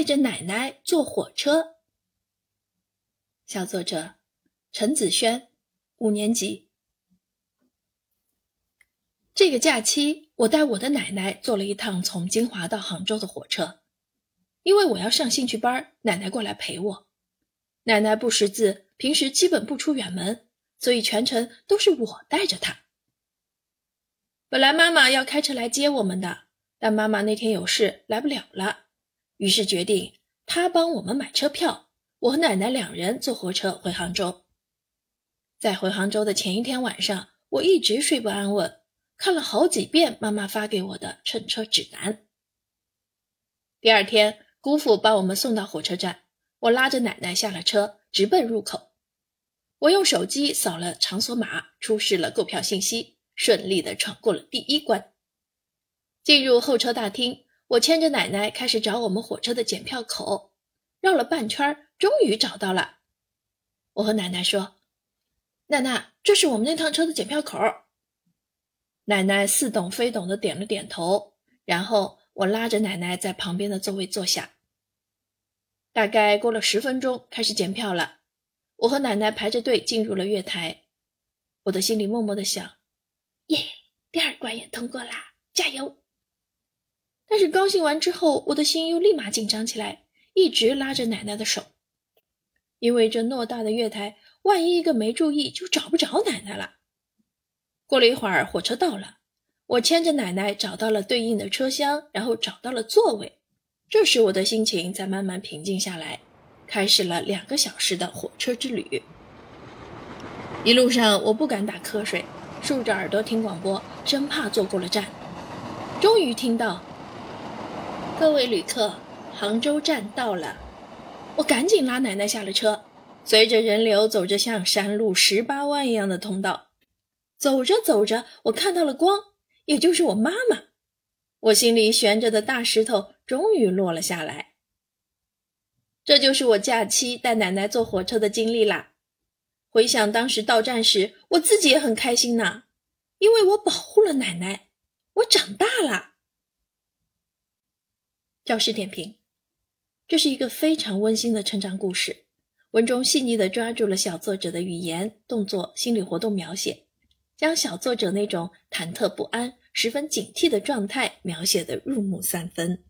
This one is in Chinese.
带着奶奶坐火车。小作者陈子轩，五年级。这个假期，我带我的奶奶坐了一趟从金华到杭州的火车。因为我要上兴趣班，奶奶过来陪我。奶奶不识字，平时基本不出远门，所以全程都是我带着她。本来妈妈要开车来接我们的，但妈妈那天有事来不了了，于是决定他帮我们买车票，我和奶奶两人坐火车回杭州。在回杭州的前一天晚上，我一直睡不安稳，看了好几遍妈妈发给我的乘车指南。第二天。姑父把我们送到火车站，我拉着奶奶下了车，直奔入口。我用手机扫了场所码，出示了购票信息，顺利的闯过了第一关。进入候车大厅，我牵着奶奶开始找我们火车的检票口，绕了半圈，终于找到了。我和奶奶说：“奶奶，这是我们那趟车的检票口。”奶奶似懂非懂的点了点头，然后。我拉着奶奶在旁边的座位坐下。大概过了十分钟，开始检票了。我和奶奶排着队进入了月台。我的心里默默的想：“耶，第二关也通过啦，加油！”但是高兴完之后，我的心又立马紧张起来，一直拉着奶奶的手，因为这偌大的月台，万一一个没注意，就找不着奶奶了。过了一会儿，火车到了。我牵着奶奶找到了对应的车厢，然后找到了座位。这时我的心情才慢慢平静下来，开始了两个小时的火车之旅。一路上我不敢打瞌睡，竖着耳朵听广播，生怕坐过了站。终于听到：“各位旅客，杭州站到了。”我赶紧拉奶奶下了车，随着人流走着像山路十八弯一样的通道。走着走着，我看到了光。也就是我妈妈，我心里悬着的大石头终于落了下来。这就是我假期带奶奶坐火车的经历啦。回想当时到站时，我自己也很开心呢，因为我保护了奶奶，我长大了。教师点评：这是一个非常温馨的成长故事，文中细腻地抓住了小作者的语言、动作、心理活动描写，将小作者那种忐忑不安。十分警惕的状态描写的入木三分。